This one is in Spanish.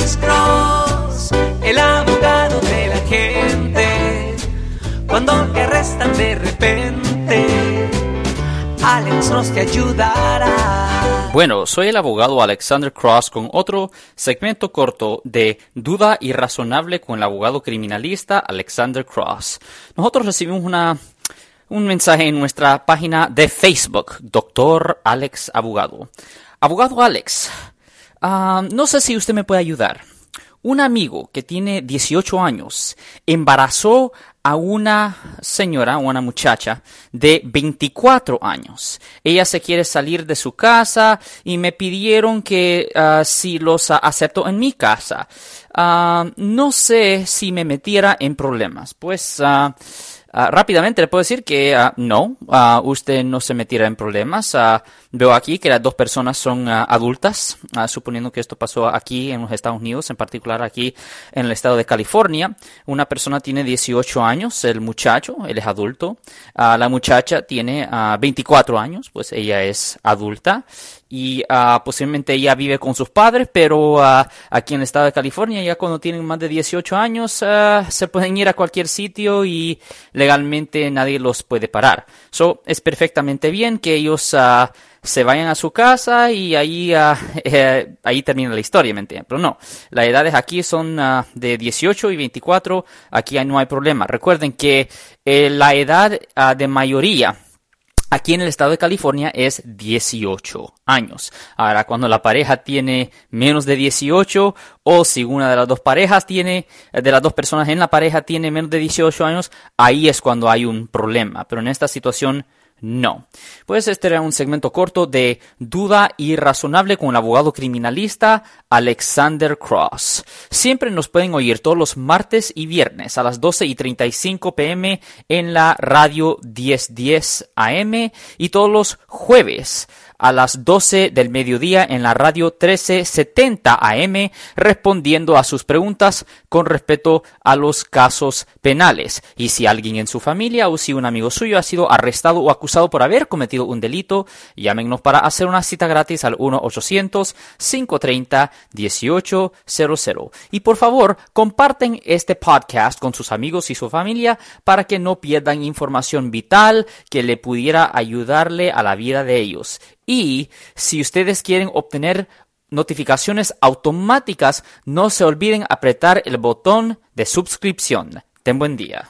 Alex Cross, el abogado de la gente. Cuando te arrestan de repente, Alex Cross te ayudará. Bueno, soy el abogado Alexander Cross con otro segmento corto de Duda Irrazonable con el abogado criminalista Alexander Cross. Nosotros recibimos una, un mensaje en nuestra página de Facebook, Doctor Alex Abogado. Abogado Alex, ah, no sé si usted me puede ayudar. Un amigo que tiene 18 años embarazó a una señora, una muchacha de 24 años. Ella se quiere salir de su casa y me pidieron que ah, si los acepto en mi casa. Ah, no sé si me metiera en problemas. Pues Ah, rápidamente le puedo decir que ah, no, uh, usted no se meterá en problemas. veo aquí que las dos personas son adultas, suponiendo que esto pasó aquí en los Estados Unidos, en particular aquí en el estado de California. Una persona tiene 18 años, el muchacho, él es adulto. la muchacha tiene 24 años, pues ella es adulta y uh, posiblemente ella vive con sus padres, pero uh, aquí en el estado de California ya cuando tienen más de 18 años uh, se pueden ir a cualquier sitio y legalmente nadie los puede parar. So, es perfectamente bien que ellos se vayan a su casa y ahí, eh, ahí termina la historia, ¿me entiendes? Pero no, las edades aquí son de 18 y 24, aquí no hay problema. Recuerden que eh, la edad de mayoría Aquí en el estado de California es 18 años. Ahora, cuando la pareja tiene menos de 18 o si una de las dos parejas tiene, de las dos personas en la pareja tiene menos de 18 años, ahí es cuando hay un problema. Pero en esta situación no. Pues este era un segmento corto de Duda Irrazonable con el abogado criminalista Alexander Cross. Siempre nos pueden oír todos los martes y viernes a las 12 y 35 pm en la radio 1010 AM y todos los jueves a las 12 del mediodía en la radio 1370 AM respondiendo a sus preguntas con respecto a los casos penales. Y si alguien en su familia o si un amigo suyo ha sido arrestado o acusado por haber cometido un delito, llámenos para hacer una cita gratis al 1-800-530-1800. Y por favor, comparten este podcast con sus amigos y su familia para que no pierdan información vital que le pudiera ayudarle a la vida de ellos. Y si ustedes quieren obtener notificaciones automáticas, no se olviden apretar el botón de suscripción. Ten buen día.